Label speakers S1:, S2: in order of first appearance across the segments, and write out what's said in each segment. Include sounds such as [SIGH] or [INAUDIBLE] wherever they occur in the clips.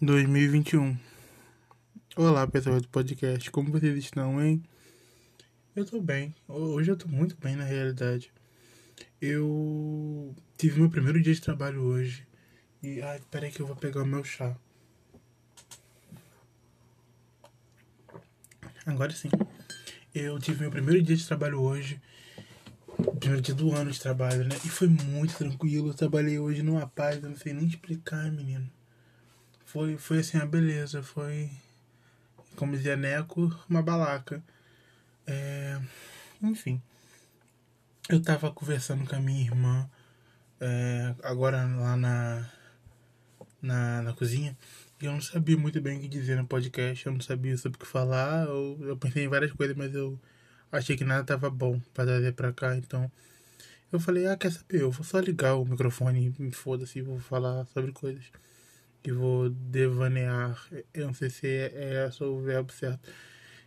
S1: 2021. Olá, pessoal do podcast. Como vocês estão, hein? Eu tô bem. Hoje eu tô muito bem, na realidade. Eu tive meu primeiro dia de trabalho hoje. E, ai, peraí que eu vou pegar o meu chá. Agora sim. Eu tive meu primeiro dia de trabalho hoje. Primeiro dia do ano de trabalho, né? E foi muito tranquilo. Eu trabalhei hoje numa paz, eu não sei nem explicar, menino foi, foi assim, a beleza. Foi, como dizia Neco, uma balaca. É, enfim, eu tava conversando com a minha irmã, é, agora lá na, na, na cozinha, e eu não sabia muito bem o que dizer no podcast, eu não sabia sobre o que falar, eu, eu pensei em várias coisas, mas eu achei que nada tava bom para trazer pra cá, então eu falei, ah, quer saber, eu vou só ligar o microfone e foda-se, vou falar sobre coisas e vou devanear. Eu não sei se é, esse o verbo certo.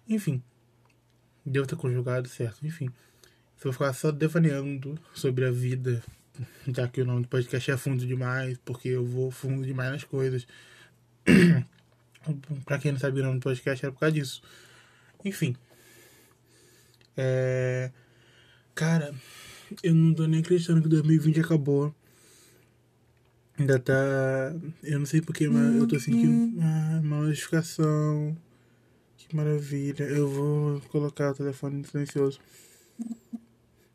S1: Enfim, devo ter conjugado certo. Enfim, se eu ficar só devaneando sobre a vida, [LAUGHS] já que o nome do podcast é fundo demais, porque eu vou fundo demais nas coisas. [COUGHS] pra quem não sabia o nome do podcast, era por causa disso. Enfim. É... Cara, eu não tô nem acreditando que 2020 acabou. Ainda tá. Eu não sei porque, mas eu tô sentindo ah, uma notificação. Que maravilha. Eu vou colocar o telefone silencioso.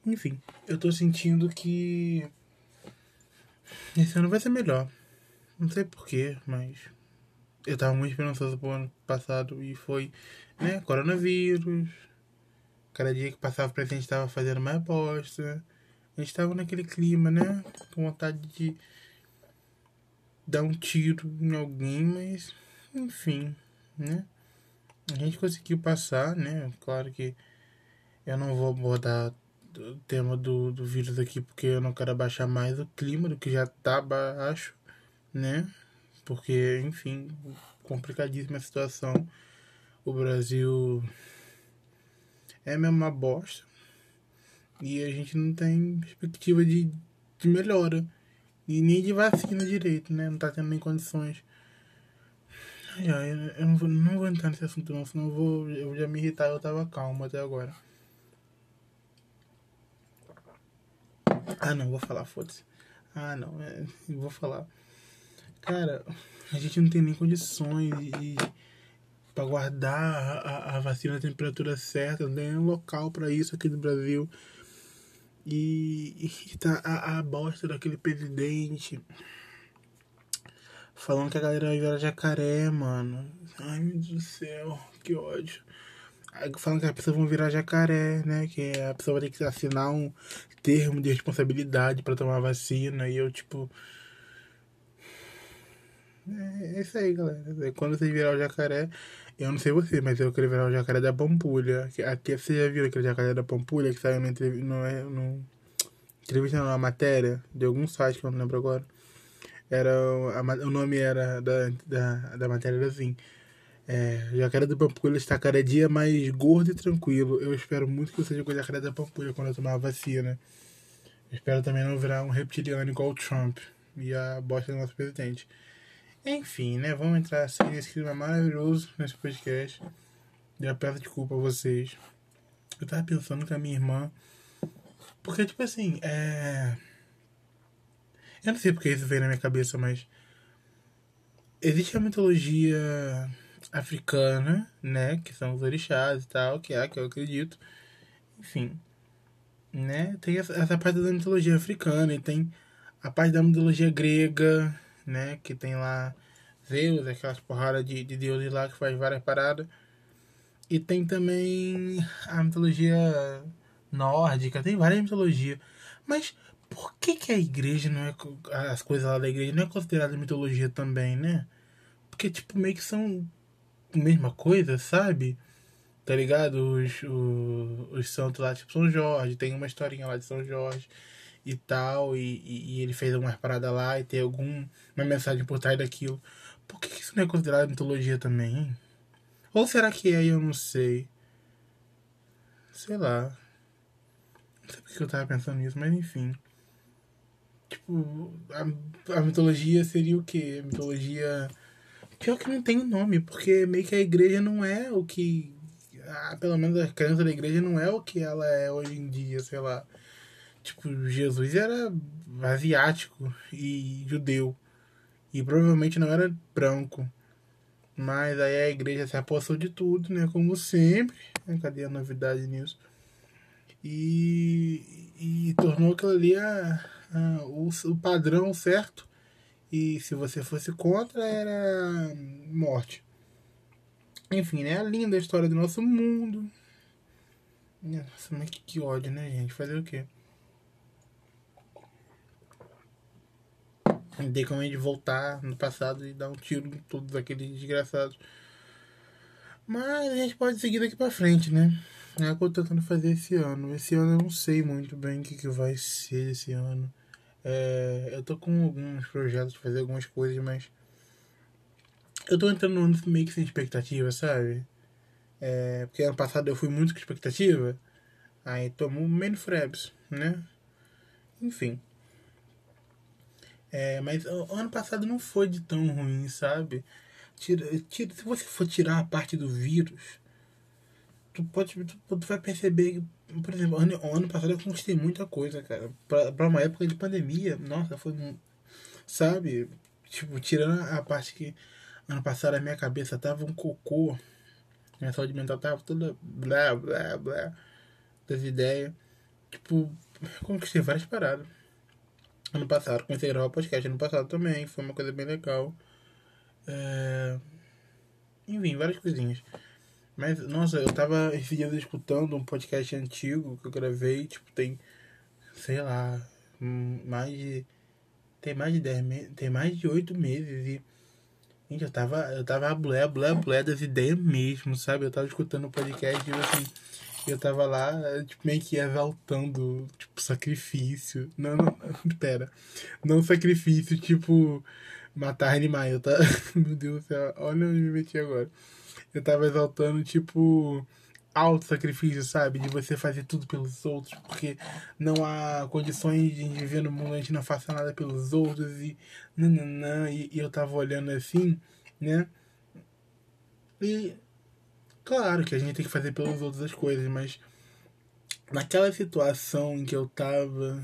S1: Enfim, eu tô sentindo que. Esse ano vai ser melhor. Não sei porquê, mas. Eu tava muito esperançoso pro ano passado e foi, né? Coronavírus. Cada dia que passava pra gente tava fazendo mais bosta. A gente tava naquele clima, né? Com vontade de dar um tiro em alguém, mas enfim, né? A gente conseguiu passar, né? Claro que eu não vou abordar o tema do, do vírus aqui porque eu não quero abaixar mais o clima do que já tá baixo, né? Porque, enfim, complicadíssima a situação. O Brasil é mesmo uma bosta. E a gente não tem perspectiva de, de melhora. E nem de vacina direito, né? Não tá tendo nem condições. Ai, ai, eu não vou, não vou entrar nesse assunto não, senão eu vou, eu já me irritar, eu tava calmo até agora. Ah não, vou falar, foda-se. Ah não, é, vou falar. Cara, a gente não tem nem condições de, para guardar a, a, vacina na temperatura certa, não tem nem local para isso aqui no Brasil. E, e tá a, a bosta daquele presidente falando que a galera vai virar jacaré, mano. Ai meu Deus do céu, que ódio. Falando que as pessoas vão virar jacaré, né? Que a pessoa vai ter que assinar um termo de responsabilidade para tomar vacina. E eu, tipo. É, é isso aí, galera. Quando você virar o jacaré, eu não sei você, mas eu queria virar o jacaré da Pampulha. Aqui você já viu aquele jacaré da Pampulha que saiu no, no, é, no entrevista, numa matéria de algum site que eu não lembro agora. Era, a, o nome era da, da, da matéria era assim. É, jacaré da Pampulha está cada dia mais gordo e tranquilo. Eu espero muito que eu seja com o jacaré da Pampulha quando eu tomar a vacina. Espero também não virar um reptiliano igual o Trump e a bosta do nosso presidente. Enfim, né? Vamos entrar assim nesse clima maravilhoso nesse podcast. Já peço desculpa a vocês. Eu tava pensando com a minha irmã. Porque, tipo assim, é. Eu não sei porque isso veio na minha cabeça, mas. Existe a mitologia africana, né? Que são os orixás e tal, que é que eu acredito. Enfim. Né? Tem essa, essa parte da mitologia africana e tem a parte da mitologia grega, né? Que tem lá Zeus, aquelas porradas de, de deuses lá que faz várias paradas. E tem também a mitologia nórdica, tem várias mitologias. Mas por que, que a igreja não é. As coisas lá da igreja não é considerada mitologia também, né? Porque, tipo, meio que são a mesma coisa, sabe? Tá ligado? Os, os, os santos lá, tipo São Jorge, tem uma historinha lá de São Jorge e tal, e, e, e ele fez algumas paradas lá e tem alguma mensagem por trás daquilo. Por que isso não é considerado mitologia também, hein? Ou será que é eu não sei? Sei lá. Não sei porque eu tava pensando nisso, mas enfim. Tipo, a, a mitologia seria o quê? A mitologia. Pior que não tem nome, porque meio que a igreja não é o que. Ah, pelo menos a crença da igreja não é o que ela é hoje em dia, sei lá. Tipo, Jesus era asiático e judeu. E provavelmente não era branco. Mas aí a igreja se apossou de tudo, né? Como sempre. Cadê a novidade nisso? E, e tornou aquilo ali a, a, o, o padrão certo. E se você fosse contra, era morte. Enfim, né? Linda a história do nosso mundo. Nossa, mas que, que ódio, né, gente? Fazer o quê? Tem como gente voltar no passado e dar um tiro em todos aqueles desgraçados. Mas a gente pode seguir daqui pra frente, né? É o que eu tô tentando fazer esse ano. Esse ano eu não sei muito bem o que, que vai ser esse ano. É, eu tô com alguns projetos de fazer algumas coisas, mas. Eu tô entrando no ano meio que sem expectativa, sabe? É, porque ano passado eu fui muito com expectativa. Aí tomou menos Frebs, né? Enfim. É, mas o ano passado não foi de tão ruim, sabe? Tira, tira, se você for tirar a parte do vírus, tu pode tu, tu vai perceber que, por exemplo, ano, ano passado eu conquistei muita coisa, cara. Pra, pra uma época de pandemia, nossa, foi. Sabe? Tipo, tirando a parte que ano passado a minha cabeça tava um cocô, minha saúde mental tava toda blá blá blá das ideias. Tipo, conquistei várias paradas. Ano passado, comecei a gravar podcast ano passado também, foi uma coisa bem legal. É... Enfim, várias coisinhas. Mas, nossa, eu tava esses dias escutando um podcast antigo que eu gravei, tipo, tem, sei lá, mais de. Tem mais de 10 meses. Tem mais de 8 meses e. Gente, eu tava. Eu tava blé, blé, blé das ideias mesmo, sabe? Eu tava escutando o podcast e assim eu tava lá, tipo, meio que exaltando, tipo, sacrifício. Não, não, [LAUGHS] pera. Não sacrifício, tipo, matar animais. Eu tá... [LAUGHS] Meu Deus do céu, olha onde me meti agora. Eu tava exaltando, tipo, auto-sacrifício, sabe? De você fazer tudo pelos outros, porque não há condições de viver no mundo, a gente não faça nada pelos outros e nananã. E, e eu tava olhando assim, né? E Claro que a gente tem que fazer pelos outros as coisas, mas naquela situação em que eu tava,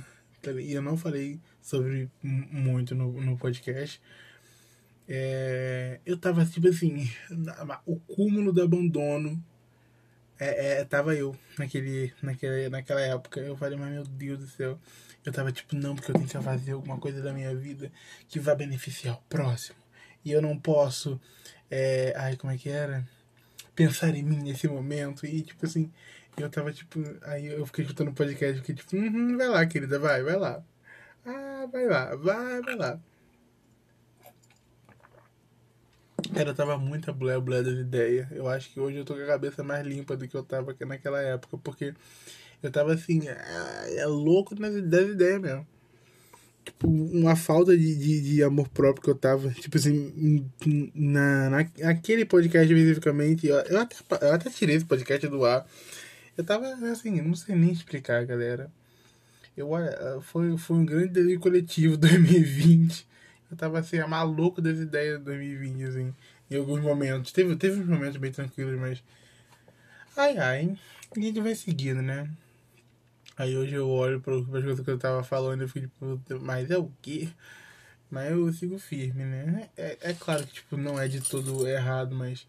S1: e eu não falei sobre muito no, no podcast, é, eu tava tipo assim, o cúmulo do abandono é, é, tava eu naquele, naquele, naquela época. Eu falei, mas meu Deus do céu. Eu tava tipo, não, porque eu tenho que fazer alguma coisa da minha vida que vai beneficiar o próximo. E eu não posso. É, ai, como é que era? Pensar em mim nesse momento. E, tipo assim, eu tava, tipo, aí eu fiquei escutando o podcast, fiquei tipo, uhum, vai lá, querida, vai, vai lá. Ah, vai lá, vai, vai lá. Cara, tava muita blé blé das ideias. Eu acho que hoje eu tô com a cabeça mais limpa do que eu tava naquela época, porque eu tava assim, é louco nas ideias mesmo tipo, uma falta de, de, de, amor próprio que eu tava, tipo assim, na, na, naquele podcast especificamente, eu, eu, até, eu até tirei esse podcast do ar. Eu tava assim, não sei nem explicar, galera. Eu, foi, foi um grande delírio coletivo [LAUGHS] 2020. Eu tava assim, maluco das ideias de 2020, assim, em alguns momentos. Teve, teve uns momentos bem tranquilos, mas. Ai ai, a gente vai seguindo, né? Aí hoje eu olho para as coisas que eu tava falando e fico tipo, mas é o quê? Mas eu sigo firme, né? É, é claro que tipo, não é de todo errado, mas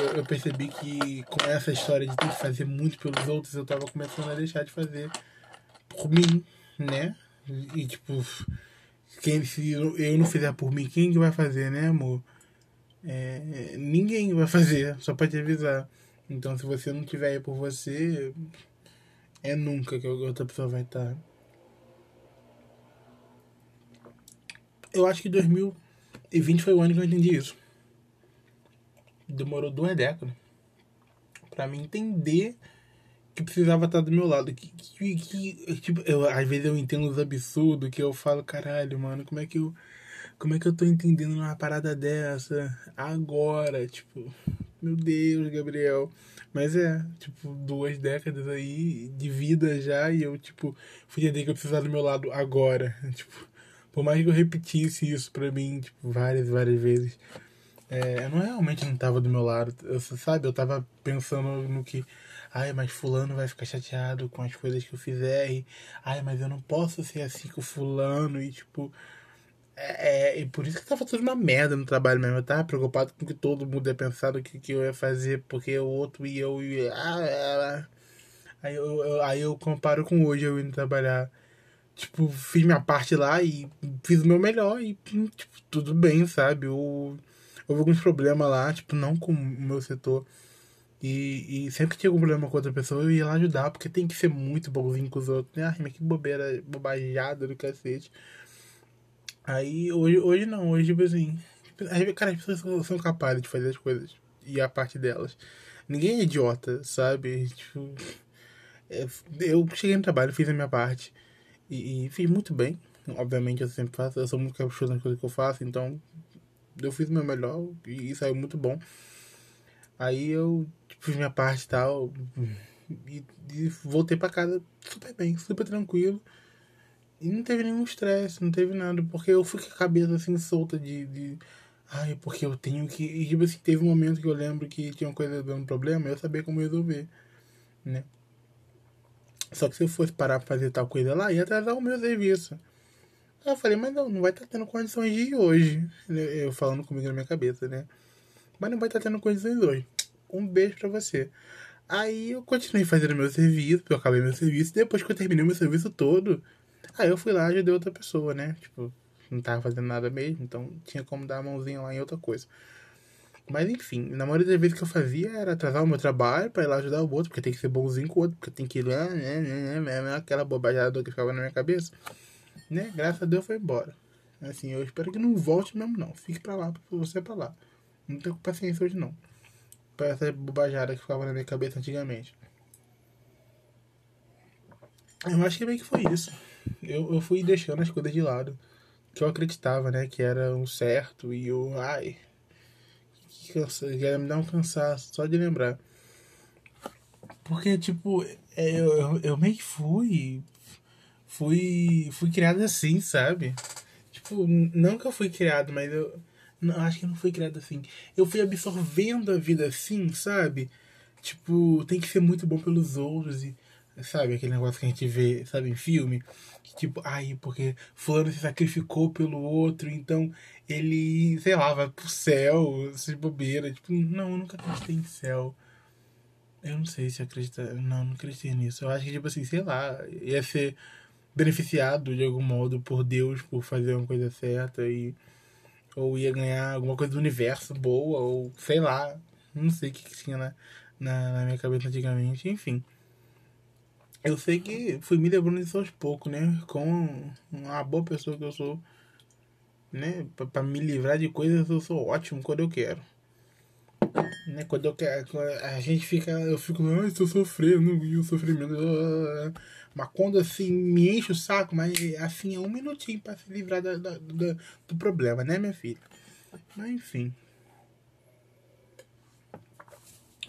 S1: eu, eu, percebi que com essa história de ter que fazer muito pelos outros, eu tava começando a deixar de fazer por mim, né? E tipo, quem, se eu não fizer por mim, quem que vai fazer, né, amor? É, ninguém vai fazer, só pra te avisar. Então se você não tiver aí por você, é nunca que outra pessoa vai estar. Eu acho que 2020 foi o ano que eu entendi isso. Demorou duas décadas para mim entender que precisava estar do meu lado. Que, que, que, tipo, eu, às vezes eu entendo os absurdos que eu falo, caralho, mano, como é que eu. Como é que eu tô entendendo uma parada dessa agora? Tipo, meu Deus, Gabriel. Mas é, tipo, duas décadas aí de vida já e eu, tipo, fui entender que eu precisava do meu lado agora. [LAUGHS] Tipo, por mais que eu repetisse isso pra mim, tipo, várias, várias vezes, é, eu não realmente não tava do meu lado. Eu, sabe, eu tava pensando no que. Ai, mas fulano vai ficar chateado com as coisas que eu fizer. E, ai, mas eu não posso ser assim com fulano. E tipo. É, é, e por isso que tava tudo uma merda no trabalho mesmo. Eu tava preocupado com que todo mundo ia pensar o que, que eu ia fazer, porque o outro e eu ia. Ah, ah, ah. Aí eu, eu, aí eu comparo com hoje eu indo trabalhar. Tipo, fiz minha parte lá e fiz o meu melhor e, tipo, tudo bem, sabe? Houve alguns problemas lá, tipo, não com o meu setor. E, e sempre que tinha algum problema com outra pessoa, eu ia lá ajudar, porque tem que ser muito bonzinho com os outros, né? Ai, mas que bobeira, bobajada do cacete. Aí, hoje, hoje não, hoje, tipo assim. Cara, as pessoas são, são capazes de fazer as coisas. E a parte delas. Ninguém é idiota, sabe? Tipo. É, eu cheguei no trabalho, fiz a minha parte. E, e fiz muito bem. Obviamente eu sempre faço. Eu sou muito caprichoso nas coisas que eu faço, então. Eu fiz o meu melhor e, e saiu muito bom. Aí eu tipo, fiz minha parte e tal. E, e voltei para casa super bem, super tranquilo. E não teve nenhum estresse, não teve nada, porque eu fui com a cabeça assim solta de, de. Ai, porque eu tenho que. E tipo assim, teve um momento que eu lembro que tinha uma coisa dando problema, eu sabia como resolver, né? Só que se eu fosse parar pra fazer tal coisa lá, ia atrasar o meu serviço. Aí eu falei, mas não, não vai estar tá tendo condições de ir hoje. Eu falando comigo na minha cabeça, né? Mas não vai estar tá tendo condições hoje. Um beijo pra você. Aí eu continuei fazendo meu serviço, eu acabei meu serviço. Depois que eu terminei meu serviço todo, Aí eu fui lá e ajudei outra pessoa, né? Tipo, não tava fazendo nada mesmo, então tinha como dar a mãozinha lá em outra coisa. Mas enfim, na maioria das vezes que eu fazia era atrasar o meu trabalho pra ir lá ajudar o outro, porque tem que ser bonzinho com o outro, porque tem que ir lá, né, né, né, né aquela bobajada que ficava na minha cabeça. Né? Graças a Deus foi embora. Assim, eu espero que não volte mesmo não. Fique pra lá, pra você pra lá. Não tenho paciência hoje não. Pra essa bobajada que ficava na minha cabeça antigamente. Eu acho que meio que foi isso eu, eu fui deixando as coisas de lado. Que eu acreditava, né? Que era um certo. E eu, ai. Que cansa, ia me dar um cansaço só de lembrar. Porque, tipo, é, eu, eu, eu meio que fui. Fui. Fui criado assim, sabe? Tipo, não que eu fui criado, mas eu. Não, acho que não fui criado assim. Eu fui absorvendo a vida assim, sabe? Tipo, tem que ser muito bom pelos outros e Sabe aquele negócio que a gente vê, sabe, em filme? Que tipo, ai, porque fulano se sacrificou pelo outro, então ele, sei lá, vai pro céu, se bobeira. Tipo, não, eu nunca acreditei em céu. Eu não sei se acredita. Não, não acreditei nisso. Eu acho que, tipo assim, sei lá, ia ser beneficiado de algum modo por Deus por fazer uma coisa certa e. Ou ia ganhar alguma coisa do universo boa, ou sei lá. Não sei o que, que tinha na, na, na minha cabeça antigamente, enfim. Eu sei que fui me lembrando disso aos poucos, né? Com uma boa pessoa que eu sou, né? Pra, pra me livrar de coisas, eu sou ótimo quando eu quero. Né? Quando eu quero, a gente fica, eu fico, ai, estou sofrendo, e o sofrimento. Mas quando assim me enche o saco, mas assim é um minutinho para se livrar da, da, da, do problema, né, minha filha? Mas enfim.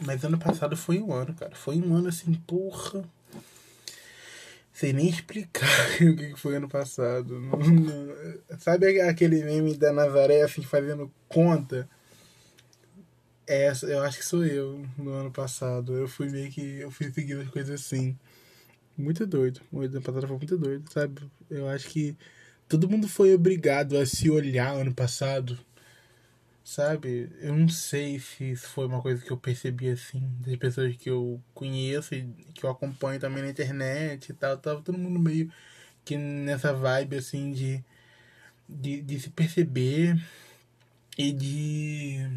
S1: Mas ano passado foi um ano, cara. Foi um ano assim, porra sem nem explicar [LAUGHS] o que foi ano passado. Não, não, sabe aquele meme da Nazaré assim fazendo conta? Essa, eu acho que sou eu no ano passado. Eu fui meio que. Eu fui seguindo as coisas assim. Muito doido. O ano passado foi muito doido, sabe? Eu acho que todo mundo foi obrigado a se olhar ano passado sabe? Eu não sei se isso foi uma coisa que eu percebi assim, das pessoas que eu conheço e que eu acompanho também na internet e tal, tava todo mundo meio que nessa vibe assim de, de, de se perceber e de,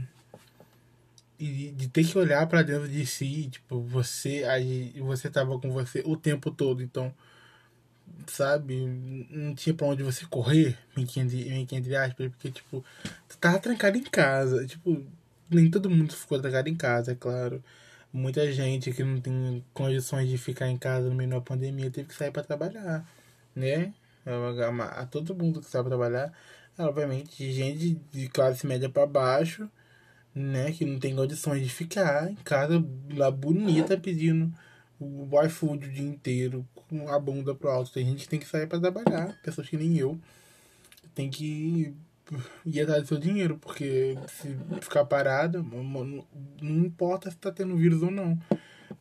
S1: e de ter que olhar para dentro de si, tipo, você aí você tava com você o tempo todo, então sabe? Não tinha pra onde você correr, meio entre aspas, porque, tipo, tu tava trancado em casa. Tipo, nem todo mundo ficou trancado em casa, é claro. Muita gente que não tem condições de ficar em casa no meio da pandemia teve que sair para trabalhar, né? A, todo mundo que sabe trabalhar, obviamente, gente de classe média para baixo, né? Que não tem condições de ficar em casa lá bonita pedindo o iFood o dia inteiro com a bunda pro alto. Tem gente que tem que sair para trabalhar, pessoas que nem eu. Tem que ia dar seu dinheiro, porque se ficar parado, não importa se tá tendo vírus ou não.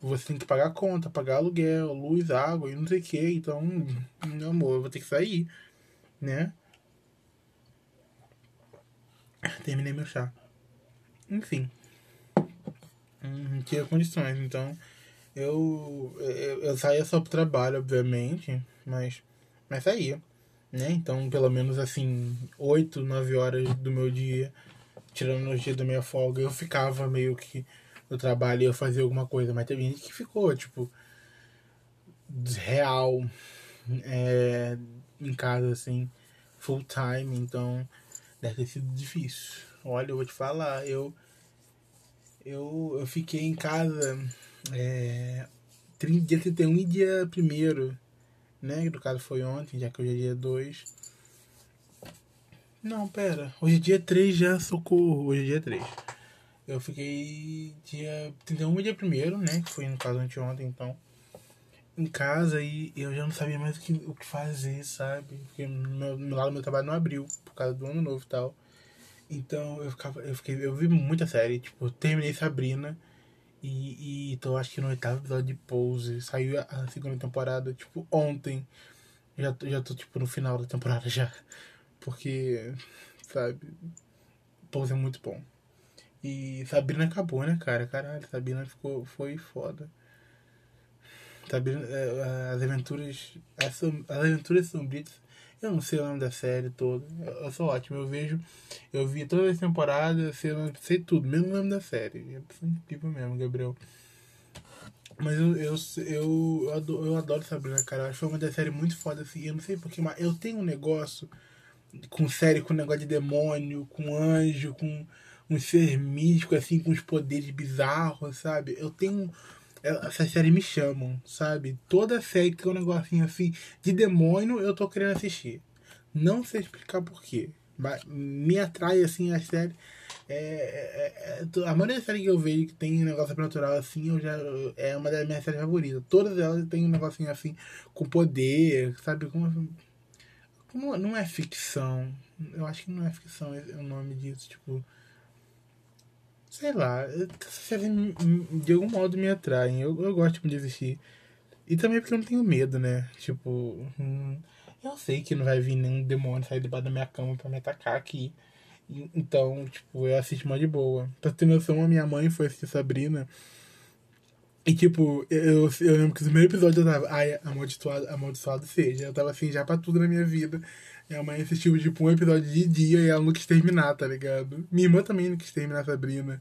S1: Você tem que pagar conta, pagar aluguel, luz, água e não sei o que. Então, meu amor, eu vou ter que sair, né? Terminei meu chá. Enfim. Não tinha condições, então eu, eu, eu saía só pro trabalho, obviamente, mas, mas saía, né? Então, pelo menos assim, 8, 9 horas do meu dia, tirando os dias da minha folga, eu ficava meio que no trabalho e eu fazia alguma coisa, mas teve gente que ficou, tipo, real, é, em casa, assim, full time, então deve ter sido difícil. Olha, eu vou te falar, eu eu, eu fiquei em casa é, dia 31 e dia 1 né? No caso foi ontem, já que hoje é dia 2. Não, pera. Hoje é dia 3 já, socorro. Hoje é dia 3. Eu fiquei dia 31 e dia 1 né? Que foi no caso anteontem, então. Em casa e eu já não sabia mais o que, o que fazer, sabe? Porque meu, lado do meu trabalho não abriu por causa do ano novo e tal. Então eu ficava. Eu fiquei. Eu vi muita série, tipo, terminei Sabrina e, e tô acho que no oitavo episódio de Pose. Saiu a, segunda temporada, tipo, ontem. Já, já tô tipo no final da temporada [LAUGHS] já. Porque, sabe, Pose é muito bom. E Sabrina acabou, né, cara? Caralho, Sabrina ficou, foi foda. Sabrina, é, as aventuras. As, as aventuras sombrias eu não sei o nome da série toda. Eu sou ótimo. Eu vejo. Eu vi todas as temporadas, sei, sei tudo, mesmo o nome da série. É incrível mesmo, Gabriel. Mas eu, eu, eu, eu, adoro, eu adoro Sabrina, cara. Eu acho uma das séries muito foda assim. Eu não sei porque, mas eu tenho um negócio com série, com negócio de demônio, com anjo, com um ser místico, assim, com os poderes bizarros, sabe? Eu tenho essas séries me chamam, sabe? Toda série que tem um negocinho assim de demônio, eu tô querendo assistir. Não sei explicar porquê. Mas me atrai assim a série. É, é, é, a maioria das séries que eu vejo que tem um negócio sobrenatural assim, eu já, é uma das minhas séries favoritas. Todas elas têm um negocinho assim, com poder, sabe? Como, como não é ficção. Eu acho que não é ficção o nome disso, tipo sei lá, de algum modo me atraem. Eu, eu gosto de assistir. E também porque eu não tenho medo, né? Tipo, hum, eu sei que não vai vir nenhum demônio sair debaixo da minha cama pra me atacar aqui. Então, tipo, eu assisto mais de boa. Pra ter noção, a minha mãe foi assistir Sabrina. E, tipo, eu, eu lembro que no primeiro episódio eu tava, ai, amaldiçoado, amaldiçoado seja. Eu tava assim, já pra tudo na minha vida. Minha mãe assistiu, tipo, um episódio de dia e ela não quis terminar, tá ligado? Minha irmã também não quis terminar Sabrina.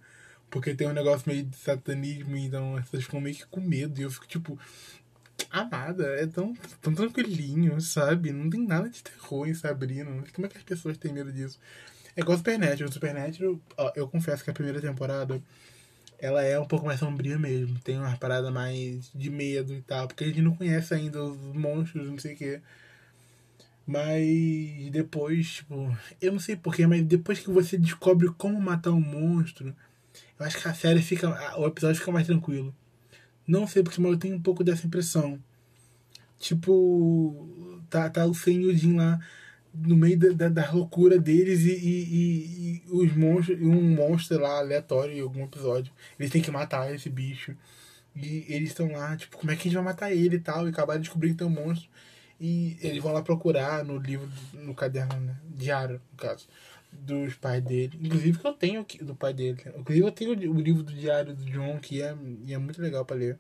S1: Porque tem um negócio meio de satanismo, então as pessoas ficam meio que com medo. E eu fico, tipo, amada, é tão, tão tranquilinho, sabe? Não tem nada de terror em Sabrina. Como é que as pessoas têm medo disso. É igual Supernatural. Supernatural, ó, eu confesso que a primeira temporada ela é um pouco mais sombria mesmo. Tem uma parada mais de medo e tal. Porque a gente não conhece ainda os monstros, não sei o que. Mas depois, tipo, eu não sei porquê, mas depois que você descobre como matar um monstro, eu acho que a série fica. O episódio fica mais tranquilo. Não sei porque, mas eu tenho um pouco dessa impressão. Tipo, tá, tá o senhorzinho lá no meio da, da, da loucura deles e, e, e, e, os monstros, um monstro lá aleatório em algum episódio. Eles têm que matar esse bicho. E eles estão lá, tipo, como é que a gente vai matar ele e tal? E acabaram de descobrir que tem um monstro. E eles vão lá procurar no livro, no caderno, né? Diário, no caso, dos pais dele. Inclusive que eu tenho aqui do pai dele. Inclusive eu tenho o livro do diário do John, que é, é muito legal para ler.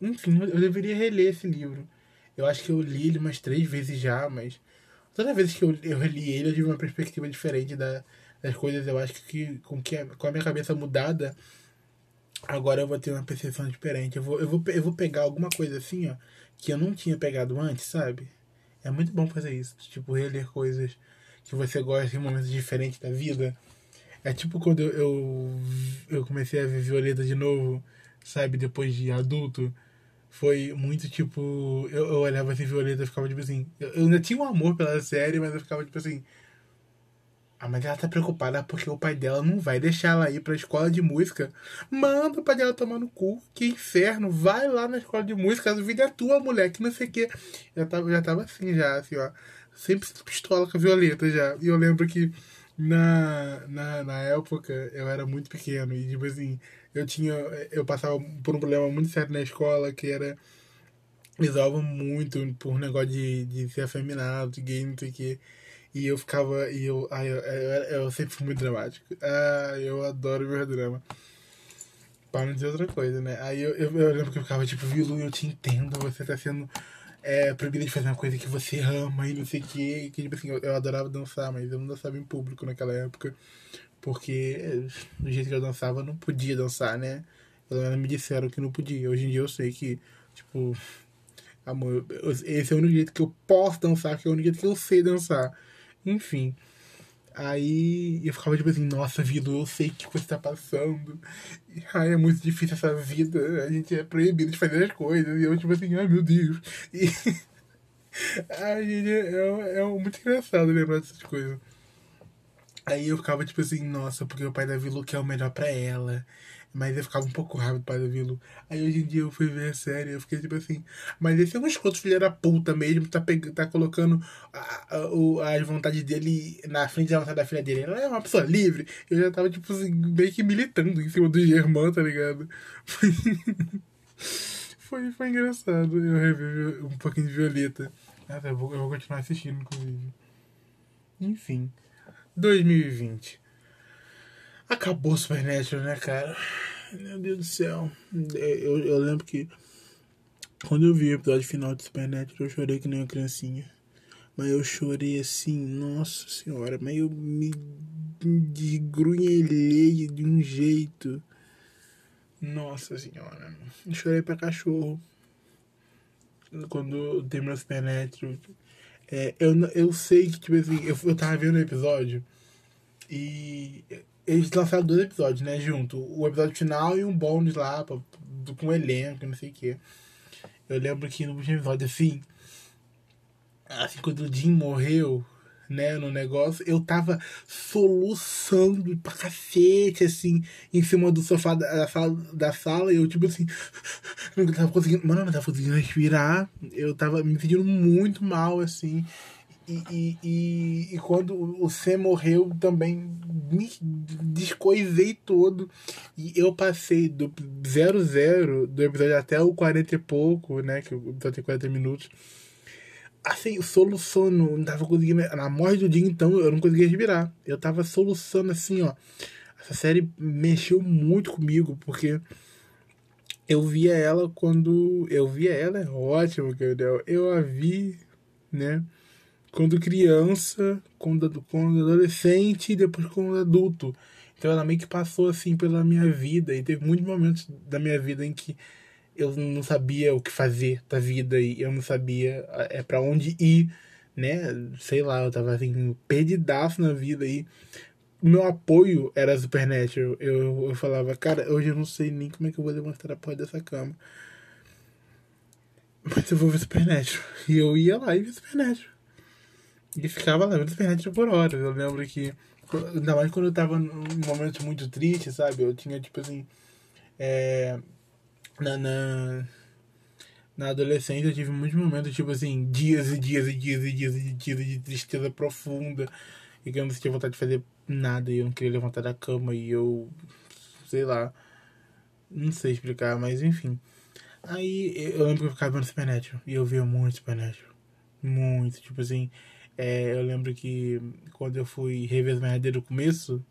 S1: Enfim, eu deveria reler esse livro. Eu acho que eu li ele umas três vezes já, mas toda vez que eu, eu reli ele, eu tive uma perspectiva diferente da, das coisas. Eu acho que com, que com a minha cabeça mudada, agora eu vou ter uma percepção diferente. Eu vou, eu vou, eu vou pegar alguma coisa assim, ó que eu não tinha pegado antes, sabe? É muito bom fazer isso. Tipo, reler coisas que você gosta em momentos diferentes da vida. É tipo quando eu, eu comecei a ver Violeta de novo, sabe? Depois de adulto. Foi muito tipo. Eu, eu olhava assim, Violeta e ficava tipo assim. Eu, eu ainda tinha um amor pela série, mas eu ficava tipo assim. Ah, mas ela tá preocupada porque o pai dela não vai deixar ela ir pra escola de música. Manda o pai dela tomar no cu. Que inferno. Vai lá na escola de música. A vida é tua, moleque. Não sei o quê. Já tava, já tava assim, já, assim, ó. sempre pistola com a Violeta já. E eu lembro que na, na, na época eu era muito pequeno e, tipo assim, eu tinha. Eu passava por um problema muito sério na escola que era. Eles muito por um negócio de, de ser afeminado, de gay, não sei o quê. E eu ficava. E eu, ai, eu, eu, eu sempre fui muito dramático. Ah, eu adoro ver drama. Para não dizer outra coisa, né? Aí eu, eu, eu lembro que eu ficava tipo, Vilu, eu te entendo, você tá sendo é, proibido de fazer uma coisa que você ama e não sei o quê. Que, tipo assim, eu, eu adorava dançar, mas eu não dançava em público naquela época. Porque do jeito que eu dançava, eu não podia dançar, né? Menos me disseram que não podia. Hoje em dia eu sei que, tipo, amor, esse é o único jeito que eu posso dançar, que é o único jeito que eu sei dançar. Enfim. Aí eu ficava tipo assim, nossa, vida, eu sei que você tá passando. Ai, é muito difícil essa vida, a gente é proibido de fazer as coisas. E eu tipo assim, ai meu Deus. E. [LAUGHS] gente, é, é, é muito engraçado lembrar dessas coisas. Aí eu ficava tipo assim, nossa, porque o pai da Vilu quer o melhor pra ela. Mas eu ficava um pouco rápido para Vilo. Aí hoje em dia eu fui ver a série, eu fiquei tipo assim, mas esse é um escroto filho da puta mesmo, tá, peg... tá colocando a, a, as vontades dele na frente da vontade da filha dele. Ela é uma pessoa livre. Eu já tava, tipo assim, meio que militando em cima do Germán, tá ligado? Foi, [LAUGHS] foi, foi engraçado. Eu revi um pouquinho de Violeta. Até eu vou, eu vou continuar assistindo, inclusive. Enfim. 2020. Acabou o Supernatural, né, cara? Meu Deus do céu. É, eu, eu lembro que quando eu vi o episódio final de Supernatural, eu chorei que nem uma criancinha. Mas eu chorei assim, nossa senhora, mas eu me desgrunhelhei de um jeito. Nossa senhora. Eu chorei pra cachorro. Quando terminou Supernatural. É, eu, eu sei que, tipo assim, eu, eu tava vendo o episódio e eles lançaram dois episódios, né, junto. O episódio final e um bônus lá, pra, com um elenco, não sei o que. Eu lembro que no último episódio, assim, assim, quando o Jim morreu, né, no negócio, eu tava soluçando pra cacete, assim, em cima do sofá da, da sala, da sala, e eu, tipo assim, [LAUGHS] não tava conseguindo, mano, não tava conseguindo respirar, eu tava me sentindo muito mal, assim, e, e, e, e, quando o Sam morreu, também me descoisei todo. E eu passei do 00 do episódio até o 40 e pouco, né? Que o episódio tem 40 minutos. Assim, solucionando, não tava conseguindo. Na morte do dia, então, eu não conseguia respirar. Eu tava solucionando assim, ó. Essa série mexeu muito comigo, porque eu via ela quando. Eu via ela, é ótimo, eu, eu a vi, né? Quando criança, quando, quando adolescente e depois quando adulto. Então ela meio que passou assim pela minha vida e teve muitos momentos da minha vida em que eu não sabia o que fazer da vida e eu não sabia é para onde ir, né? Sei lá, eu tava assim perdidaço na vida e meu apoio era Supernatural. Eu, eu falava, cara, hoje eu não sei nem como é que eu vou demonstrar a porra dessa cama. Mas eu vou ver Supernatural. [LAUGHS] E eu ia lá e vi Supernatural. E ficava lá vendo Supernatural por horas. Eu lembro que. Ainda mais quando eu tava num momento muito triste, sabe? Eu tinha, tipo assim. É, na, na, na adolescência eu tive muitos momentos, tipo assim, dias e dias e dias e dias e dias de tristeza profunda. E que eu não tinha vontade de fazer nada. E eu não queria levantar da cama. E eu. Sei lá. Não sei explicar, mas enfim. Aí eu lembro que eu ficava vendo Supernatural. E eu via muito Supernatural. Muito. Tipo assim. É, eu lembro que quando eu fui rever as do começo,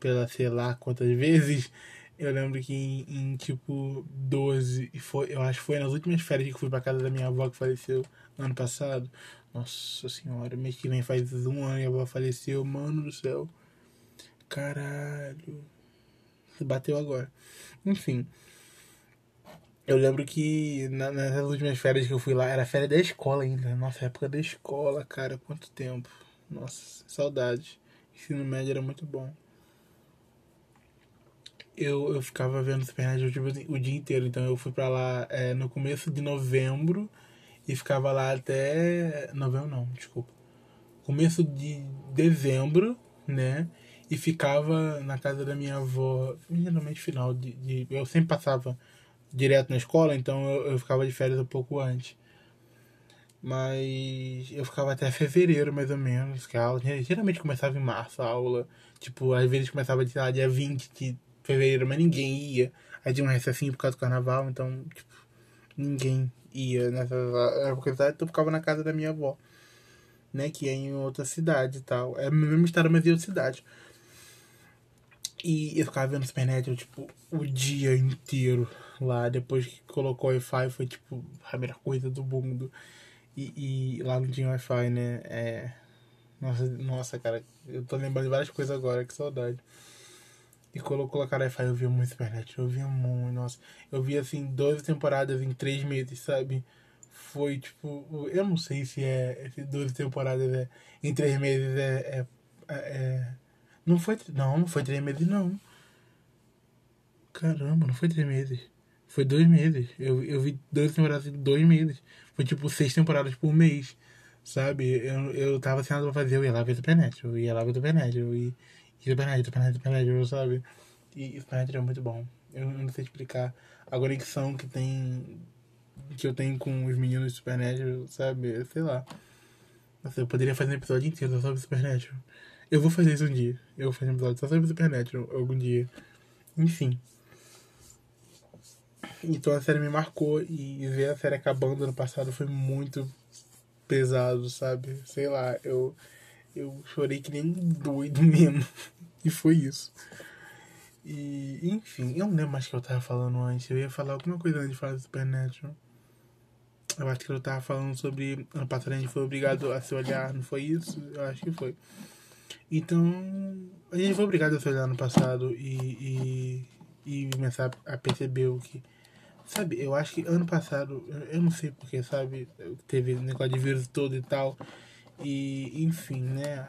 S1: pela sei lá quantas vezes, eu lembro que em, em, tipo 12, foi, eu acho que foi nas últimas férias que fui pra casa da minha avó que faleceu ano passado. Nossa senhora, mês que vem faz um ano e a avó faleceu, mano do céu. Caralho. Bateu agora. Enfim. Eu lembro que na, nessas últimas férias que eu fui lá, era férias da escola ainda. Nossa, época da escola, cara, quanto tempo. Nossa, saudade. Ensino médio era muito bom. Eu, eu ficava vendo Supernatural tipo, assim, o dia inteiro. Então eu fui pra lá é, no começo de novembro e ficava lá até. Novembro não, desculpa. Começo de dezembro, né? E ficava na casa da minha avó, geralmente final de, de. Eu sempre passava direto na escola, então eu, eu ficava de férias um pouco antes. Mas eu ficava até fevereiro, mais ou menos, que a aula geralmente começava em março a aula. Tipo, às vezes começava lá, dia 20 de fevereiro, mas ninguém ia. Aí tinha um recessinho por causa do carnaval, então, tipo, ninguém ia nessa época, então eu ficava na casa da minha avó, né, que é em outra cidade e tal. É a mesma história, mas em outra cidade. E eu ficava vendo Supernatural, tipo, o dia inteiro lá. Depois que colocou Wi-Fi, foi, tipo, a melhor coisa do mundo. E, e lá não tinha Wi-Fi, né? É... Nossa, nossa, cara, eu tô lembrando de várias coisas agora, que saudade. E quando colocaram Wi-Fi, eu via muito Supernatural, eu via muito, nossa. Eu vi, assim, 12 temporadas em 3 meses, sabe? Foi, tipo, eu não sei se é, se 12 temporadas é, em 3 meses é, é, é não foi. Não, não foi três meses, não. Caramba, não foi três meses. Foi dois meses. Eu, eu vi duas temporadas em dois meses. Foi tipo seis temporadas por mês. Sabe? Eu, eu tava sem nada pra fazer, eu ia lá ver Supernatural. Eu ia lá ver Supernatural. E, Supernatural, Supernatural, Supernatural, sabe? E, e Supernatural é muito bom. Eu não sei explicar a conexão que tem. Que eu tenho com os meninos de Supernatural, sabe? Sei lá. Nossa, eu poderia fazer um episódio inteiro sobre Supernatural. Eu vou fazer isso um dia. Eu vou fazer um episódio só sobre Supernatural algum dia. Enfim. Então a série me marcou e ver a série acabando ano passado foi muito pesado, sabe? Sei lá, eu, eu chorei que nem doido [LAUGHS] mesmo. E foi isso. E, enfim, eu não lembro mais o que eu tava falando antes. Eu ia falar alguma coisa antes de falar do Supernatural. Eu acho que eu tava falando sobre. Ano passado a gente foi obrigado a se olhar, não foi isso? Eu acho que foi. Então, a gente foi obrigado a fazer ano passado e, e, e começar a perceber o que. Sabe, eu acho que ano passado, eu não sei porque, sabe, teve negócio de vírus todo e tal. E, enfim, né?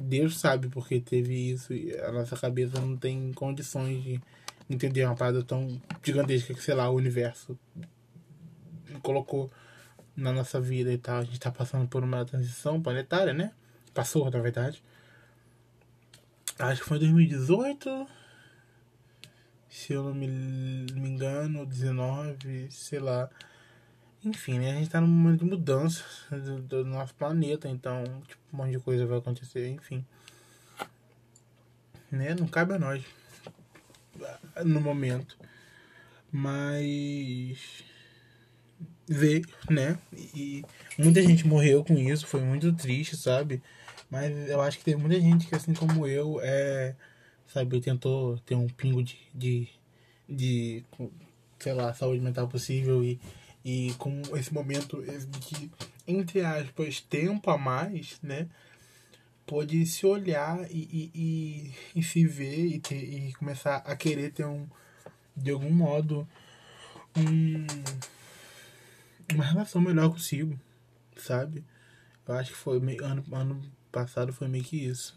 S1: Deus sabe porque teve isso e a nossa cabeça não tem condições de entender uma parada tão gigantesca que, sei lá, o universo colocou na nossa vida e tal. A gente tá passando por uma transição planetária, né? Passou, na verdade. Acho que foi 2018. Se eu não me, me engano, 19, sei lá. Enfim, né? A gente tá num momento de mudança do, do, nosso planeta, então, tipo, um monte de coisa vai acontecer, enfim. Né? Não cabe a nós no momento. Mas ver, né? E muita gente morreu com isso, foi muito triste, sabe? Mas eu acho que tem muita gente que, assim como eu, é, sabe, tentou ter um pingo de, de, de sei lá, saúde mental possível e, e com esse momento de, entre aspas, tempo a mais, né? Pode se olhar e, e, e, e se ver e, ter, e começar a querer ter um, de algum modo, um, uma relação melhor consigo, sabe? Eu acho que foi meio, ano, ano passado foi meio que isso.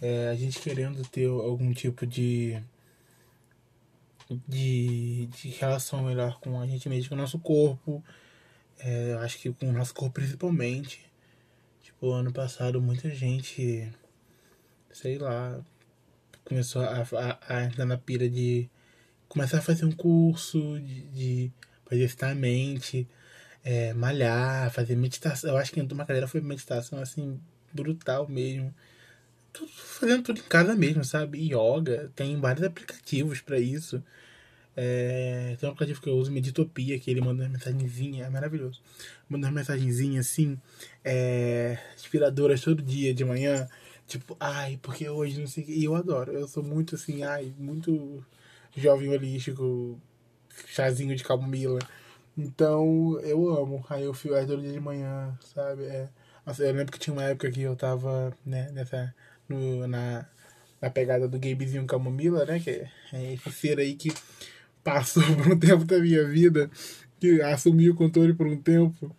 S1: É, a gente querendo ter algum tipo de, de, de relação melhor com a gente mesmo, com o nosso corpo. É, acho que com o nosso corpo principalmente. Tipo, ano passado muita gente, sei lá, começou a, a, a entrar na pira de começar a fazer um curso, de, de exercitar a mente, é, malhar, fazer meditação. Eu acho que uma cadeira foi meditação assim brutal mesmo. Tudo, fazendo tudo em casa mesmo, sabe? Yoga, tem vários aplicativos para isso. É, tem um aplicativo que eu uso, Meditopia, que ele manda uma mensagenzinha, é maravilhoso. Manda uma mensagenzinha assim, é, inspiradoras todo dia de manhã. Tipo, ai, porque hoje não sei o que. E eu adoro. Eu sou muito assim, ai, muito jovem holístico, chazinho de camomila. Então, eu amo. Aí eu fio todo dia de manhã, sabe? É, nossa, eu lembro que tinha uma época que eu tava, né, nessa. No, na, na pegada do Gabezinho Camomila, né? Que é esse ser aí que [LAUGHS] passou por um tempo da minha vida, que assumiu o controle por um tempo,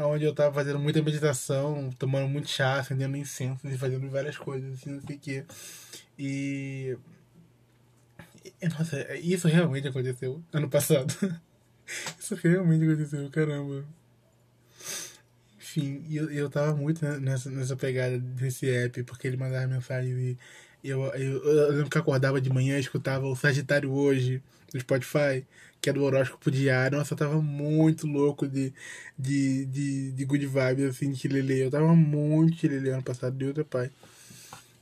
S1: onde eu tava fazendo muita meditação, tomando muito chá, acendendo incenso e fazendo várias coisas, assim, não sei o quê. E. Nossa, isso realmente aconteceu ano passado. [LAUGHS] isso realmente aconteceu, caramba. Enfim, eu, eu tava muito nessa, nessa pegada desse app, porque ele mandava mensagem e Eu, eu, eu lembro que eu acordava de manhã e escutava o Sagitário hoje, do Spotify, que é do horóscopo diário. Nossa, eu tava muito louco de, de, de, de good vibes, assim, de chilelê. Eu tava muito chilelê ano passado, Deus é pai.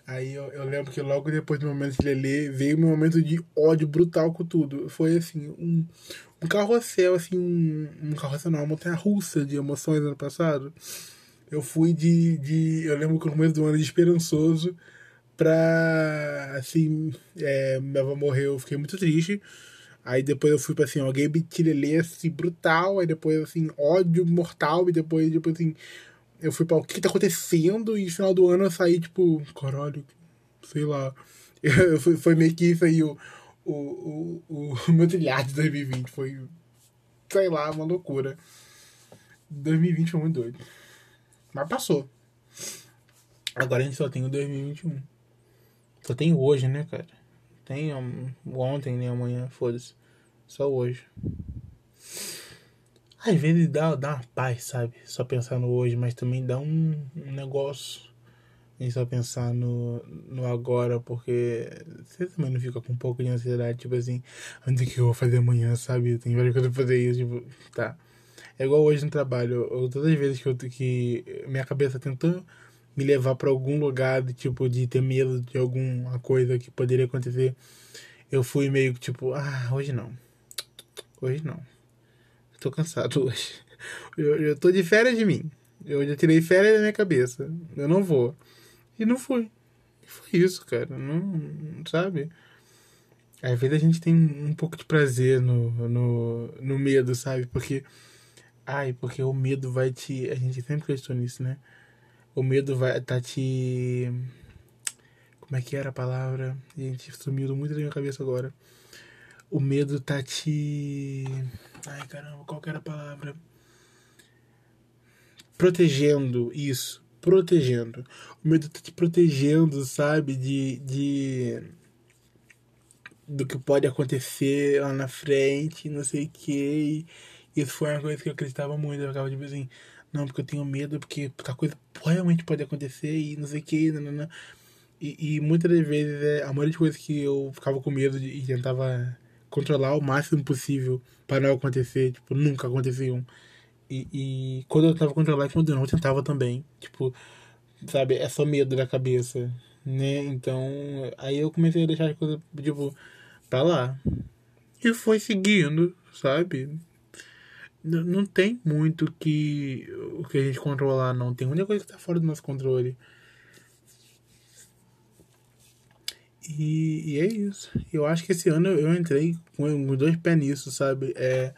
S1: Aí eu, eu, lembro que logo depois do momento de Lelê, veio meu momento de ódio brutal com tudo. Foi assim, um, um carrossel, assim, um, um carrossel não, uma montanha russa de emoções ano passado. Eu fui de, de. Eu lembro que no começo do ano de esperançoso pra. Assim, é, minha avó morreu, eu fiquei muito triste. Aí depois eu fui pra assim, alguém bitilelê assim, brutal. Aí depois assim, ódio mortal. E depois, depois assim, eu fui pra o que, que tá acontecendo? E no final do ano eu saí, tipo, caralho, sei lá. [LAUGHS] Eu, foi, foi meio que isso aí o, o, o, o meu trilhar de 2020. Foi, sei lá, uma loucura. 2020 foi muito doido. Mas passou. Agora a gente só tem o 2021. Só tem hoje, né, cara? Tem ontem nem amanhã, foda-se. Só hoje. Às vezes dá, dá uma paz, sabe? Só pensar no hoje, mas também dá um, um negócio em só pensar no, no agora, porque você também não fica com um pouco de ansiedade, tipo assim, onde que eu vou fazer amanhã, sabe? Tem várias coisas pra fazer isso, tipo, tá. É igual hoje no trabalho, eu, todas as vezes que, eu, que minha cabeça tentou me levar para algum lugar, de, tipo, de ter medo de alguma coisa que poderia acontecer, eu fui meio que tipo, ah, hoje não. Hoje não. Tô cansado [LAUGHS] hoje. Eu, eu tô de férias de mim. Eu já tirei férias da minha cabeça. Eu não vou. E não fui. E foi isso, cara. Não, sabe? Às vezes a gente tem um pouco de prazer no, no, no medo, sabe? Porque. Ai, porque o medo vai te. A gente sempre questiona isso, né? O medo vai tá te. Como é que era a palavra? Gente, sumiu muito da minha cabeça agora. O medo tá te. Ai, caramba, qual era a palavra? Protegendo, isso. Protegendo. O medo tá te protegendo, sabe? De. de do que pode acontecer lá na frente, não sei o que. Isso foi uma coisa que eu acreditava muito. Eu ficava tipo assim, não, porque eu tenho medo, porque a coisa realmente pode acontecer e não sei o que. E, e muitas das vezes é, a maioria de coisas que eu ficava com medo de, e tentava controlar o máximo possível para não acontecer, tipo, nunca aconteciam. E, e quando eu tentava controlar, quando eu não tentava também, tipo, sabe, é só medo da cabeça, né? Então, aí eu comecei a deixar as coisas, tipo, pra lá. E foi seguindo, sabe? Não, não tem muito que o que a gente controlar, não. Tem muita coisa que tá fora do nosso controle. E, e é isso. Eu acho que esse ano eu entrei com dois pés nisso, sabe? É,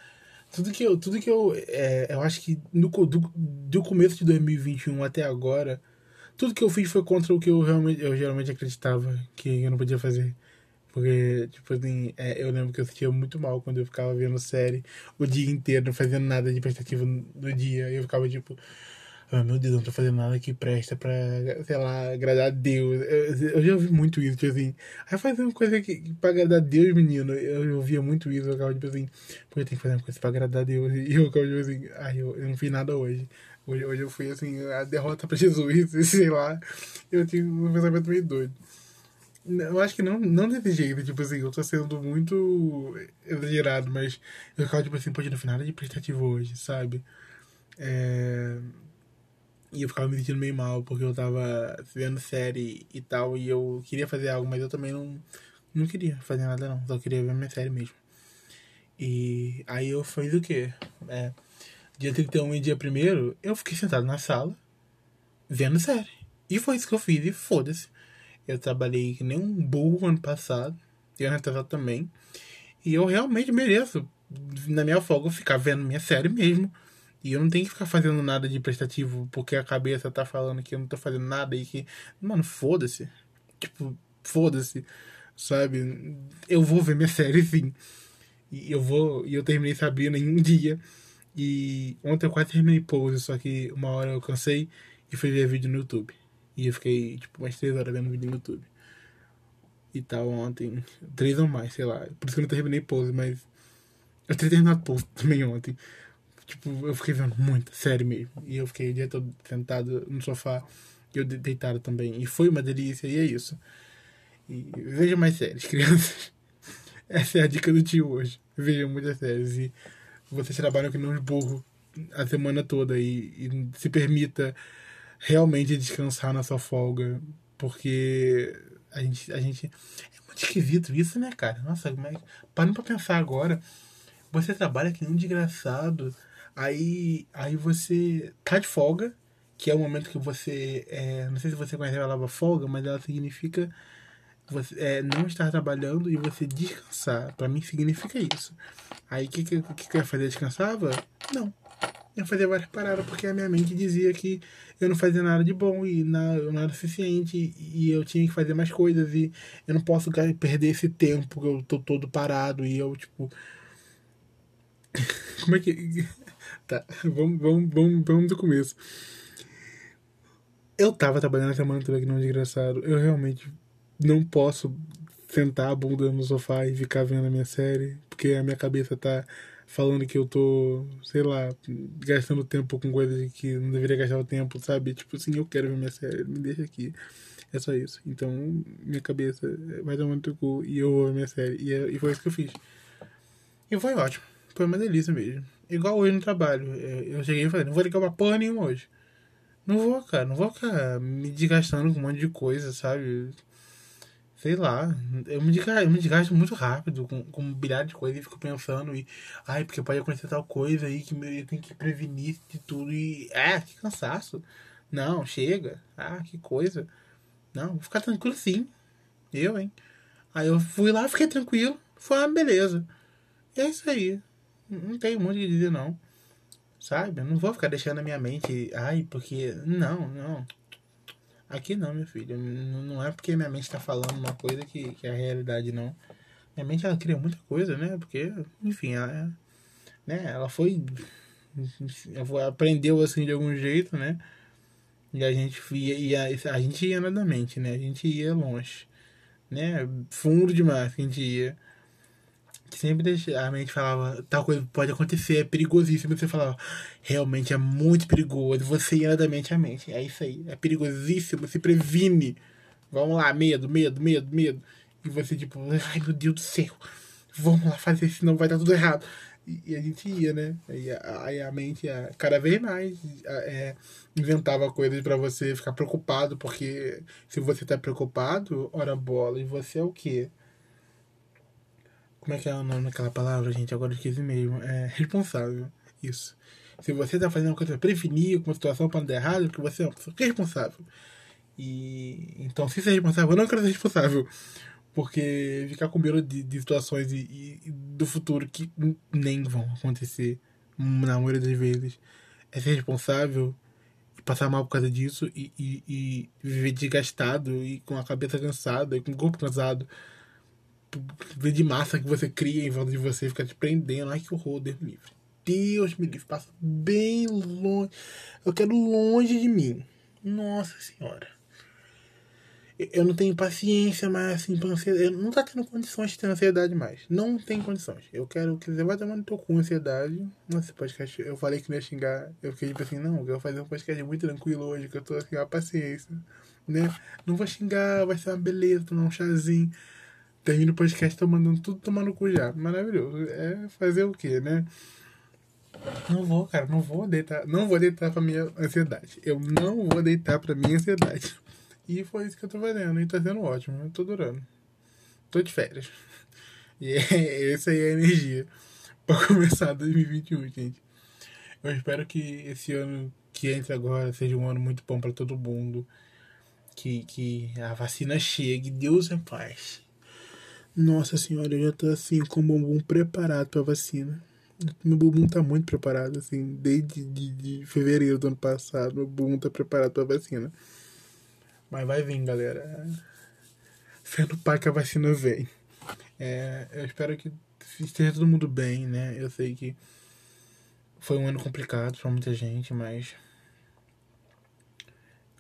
S1: tudo que eu. Tudo que eu. É, eu acho que no, do, do começo de 2021 até agora, tudo que eu fiz foi contra o que eu realmente eu geralmente acreditava que eu não podia fazer. Porque, tipo assim, é, eu lembro que eu sentia muito mal quando eu ficava vendo série o dia inteiro, não fazendo nada de prestativo no dia. Eu ficava tipo, oh, meu Deus, não tô fazendo nada que presta pra, sei lá, agradar a Deus. Eu, eu já ouvi muito isso, tipo assim, aí fazer uma coisa que, pra agradar a Deus, menino. Eu ouvia muito isso, eu ficava tipo assim, pô, eu tenho que fazer uma coisa pra agradar a Deus. [LAUGHS] E eu ficava tipo assim, ai, eu, eu não fiz nada hoje. Hoje, hoje eu fui assim, a derrota pra [LAUGHS] Jesus, sei lá. Eu tinha um pensamento meio doido. Eu acho que não, não desse jeito, tipo assim, eu tô sendo muito exagerado, mas eu ficava tipo assim, pode no final de prestativo hoje, sabe? É... E eu ficava me sentindo meio mal, porque eu tava vendo série e tal, e eu queria fazer algo, mas eu também não, não queria fazer nada não, só queria ver minha série mesmo. E aí eu fiz o quê? É, dia 31 e dia 1 eu fiquei sentado na sala, vendo série. E foi isso que eu fiz, e foda-se. Eu trabalhei que nem um burro ano passado. E ano retrasado também. E eu realmente mereço, na minha folga, ficar vendo minha série mesmo. E eu não tenho que ficar fazendo nada de prestativo porque a cabeça tá falando que eu não tô fazendo nada e que. Mano, foda-se. Tipo, foda-se. Sabe? Eu vou ver minha [LAUGHS] série sim. E eu vou. E eu terminei Sabrina em um dia. E ontem eu quase terminei Pose, só que uma hora eu cansei e fui ver vídeo no YouTube. E eu fiquei, tipo, umas três horas vendo vídeo no YouTube. E tal, ontem. Três ou mais, sei lá. Por isso que eu não terminei pose, mas. Eu teria terminado pose [LAUGHS] também ontem. Tipo, eu fiquei vendo muita série mesmo. E eu fiquei o dia todo sentado no sofá. E eu deitado também. E foi uma delícia, e é isso. E vejam mais séries, [LAUGHS] crianças. Essa é a dica do tio hoje. Vejam muitas séries. E vocês trabalham que não burro a semana toda e, e se permita realmente descansar na sua folga. Porque a gente, a gente. É muito esquisito isso, né, cara? Nossa, mas parando pra pensar agora. Você trabalha que nem um desgraçado. Aí, aí você tá de folga, que é o momento que você. É, não sei se você conhece a palavra folga, mas ela significa você é, não estar trabalhando e você descansar. Para mim significa isso. Aí o que, que, que, eu ia fazer? Descansava? Não. Eu fazia várias paradas porque a minha mente dizia que eu não fazia nada de bom e na, eu não era suficiente e eu tinha que fazer mais coisas e eu não posso perder esse tempo que eu tô todo parado e eu, tipo. [LAUGHS] Como é que. Tá, vamos, vamos, vamos, vamos do começo. Eu tava trabalhando a semana toda aqui no Desgraçado. Eu realmente não posso sentar a bunda no sofá e ficar vendo a minha série, porque a minha cabeça tá falando que eu tô, sei lá, gastando tempo com coisas que não deveria gastar o tempo, sabe? Tipo assim, eu quero ver minha série, me deixa aqui. É só isso. Então, minha cabeça vai tomar no teu cu e eu vou ver minha série. E, é, e foi isso que eu fiz. E foi ótimo. Foi uma delícia mesmo. Igual hoje no trabalho. É, eu cheguei e falei, não vou ligar pra porra nenhuma hoje. Não vou, cara. Não vou ficar me desgastando com um monte de coisa, sabe? sei lá, eu me, desgasto, eu me desgasto muito rápido com, com um bilhar de coisas e fico pensando e, ai, porque pode acontecer tal coisa aí que eu tenho que prevenir de tudo e, é, que cansaço. Não, chega. Ah, que coisa. Não, vou ficar tranquilo sim. Eu, hein. Aí eu fui lá, fiquei tranquilo. Foi uma beleza. E é isso aí. Não tem muito o que dizer, não. Sabe? Eu não vou ficar deixando a minha mente, ai, porque. Não, não. Aqui não, meu filho. Não é porque minha mente está falando uma coisa que, que é a realidade, não. Minha mente, ela cria muita coisa, né? Porque, enfim, ela, né? ela foi... Aprendeu, assim, de algum jeito, né? E a gente ia, ia, a gente ia na mente, né? A gente ia longe, né? Fundo demais que a gente ia sempre a mente falava, tal coisa pode acontecer, é perigosíssimo. Você falava, realmente é muito perigoso. Você ia da mente à mente. É isso aí, é perigosíssimo, se previne. Vamos lá, medo, medo, medo, medo. E você, tipo, ai meu Deus do céu, vamos lá fazer, senão vai dar tudo errado. E, a gente ia, né? Aí a, a mente ia cada vez mais é, inventava coisas para você ficar preocupado, porque se você tá preocupado, ora bola, e você é o quê? Como é que é o nome daquela palavra, gente? Agora esqueci mesmo. É responsável. Isso. Se você tá fazendo uma coisa pra prevenir uma situação para não dar errado, porque você é uma pessoa responsável. E então, se ser responsável, eu não quero ser responsável. Porque ficar com medo de, de situações e, e, do futuro que nem vão acontecer, na maioria das vezes, é ser responsável passar mal por causa disso e, e, e viver desgastado e com a cabeça cansada e com o corpo cansado de massa que você cria em volta de você fica te prendendo. Ai que horror, Deus me livre. Deus me livre, passa bem longe. Eu quero longe de mim. Nossa senhora. Eu não tenho paciência mais assim pra ansiedade. Eu não tá tendo condições de ter ansiedade mais. Não tem condições. Eu quero que você vá tomando teu com ansiedade. Nossa, podcast. Eu falei que não ia xingar. Eu fiquei tipo assim, não, eu vou fazer um podcast muito tranquilo hoje, que eu tô assim, a paciência. Né? Não vou xingar, vai ser uma beleza, tomar um chazinho termina o podcast tô mandando tudo tomar no cu já. Maravilhoso. É fazer o quê, né? Não vou, cara, não vou deitar. Não vou deitar pra minha ansiedade. Eu não vou deitar pra minha ansiedade. E foi isso que eu tô fazendo. E tá sendo ótimo. Eu tô durando. Tô de férias. E é, essa aí é a energia pra começar 2021, gente. Eu espero que esse ano que entra agora seja um ano muito bom para todo mundo. Que, que a vacina chegue. Deus é paz. Nossa senhora, eu já tô assim com o bumbum preparado pra vacina. Meu bumbum tá muito preparado, assim, desde de, de fevereiro do ano passado, meu bumbum tá preparado pra vacina. Mas vai vir, galera. Sendo pai que a vacina vem. É, eu espero que esteja todo mundo bem, né? Eu sei que foi um ano complicado pra muita gente, mas.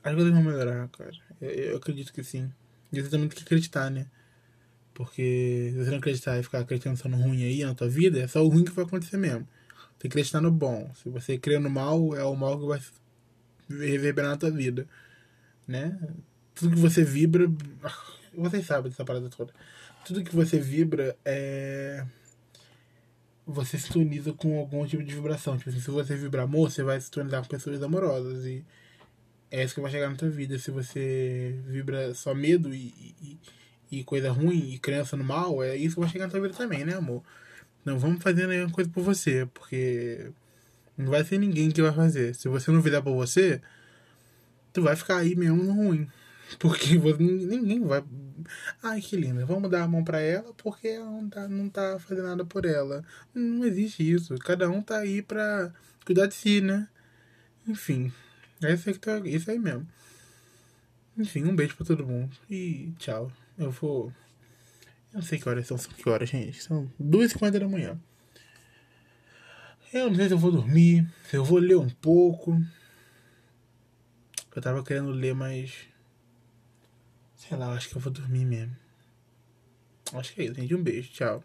S1: As coisas vão melhorar, cara. Eu, eu acredito que sim. E você também tem que acreditar, né? Porque se você não acreditar e ficar acreditando no ruim aí na tua vida, é só o ruim que vai acontecer mesmo. Tem que acreditar no bom. Se você crê no mal, é o mal que vai reverberar na tua vida. Né? Tudo que você vibra [LAUGHS] Vocês sabem dessa parada toda. Tudo que você vibra é. Você sintoniza com algum tipo de vibração. Tipo assim, se você vibra amor, você vai sintonizar com pessoas amorosas. E é isso que vai chegar na tua vida. Se você vibra só medo e, e, e coisa ruim e crença no mal, é isso que vai chegar na tua vida também, né, amor? Não vamos fazer nenhuma coisa por você, porque não vai ser ninguém que vai fazer. Se você não virar por você, tu vai ficar aí mesmo no ruim. [LAUGHS] Porque ninguém vai. Ai, que linda. Vamos dar a mão para ela porque ela não tá, não tá fazendo nada por ela. Não existe isso. Cada um tá aí pra cuidar de si, né? Enfim. É que tá, isso aí mesmo. Enfim, um beijo pra todo mundo. E tchau. Eu vou. Eu não sei que horas são. São que horas, gente? São 2h50 da manhã. Eu não sei se eu vou dormir, se eu vou ler um pouco. Eu tava querendo ler, mas. Sei lá, acho que eu vou dormir mesmo. Acho que é isso, gente. Um beijo, tchau.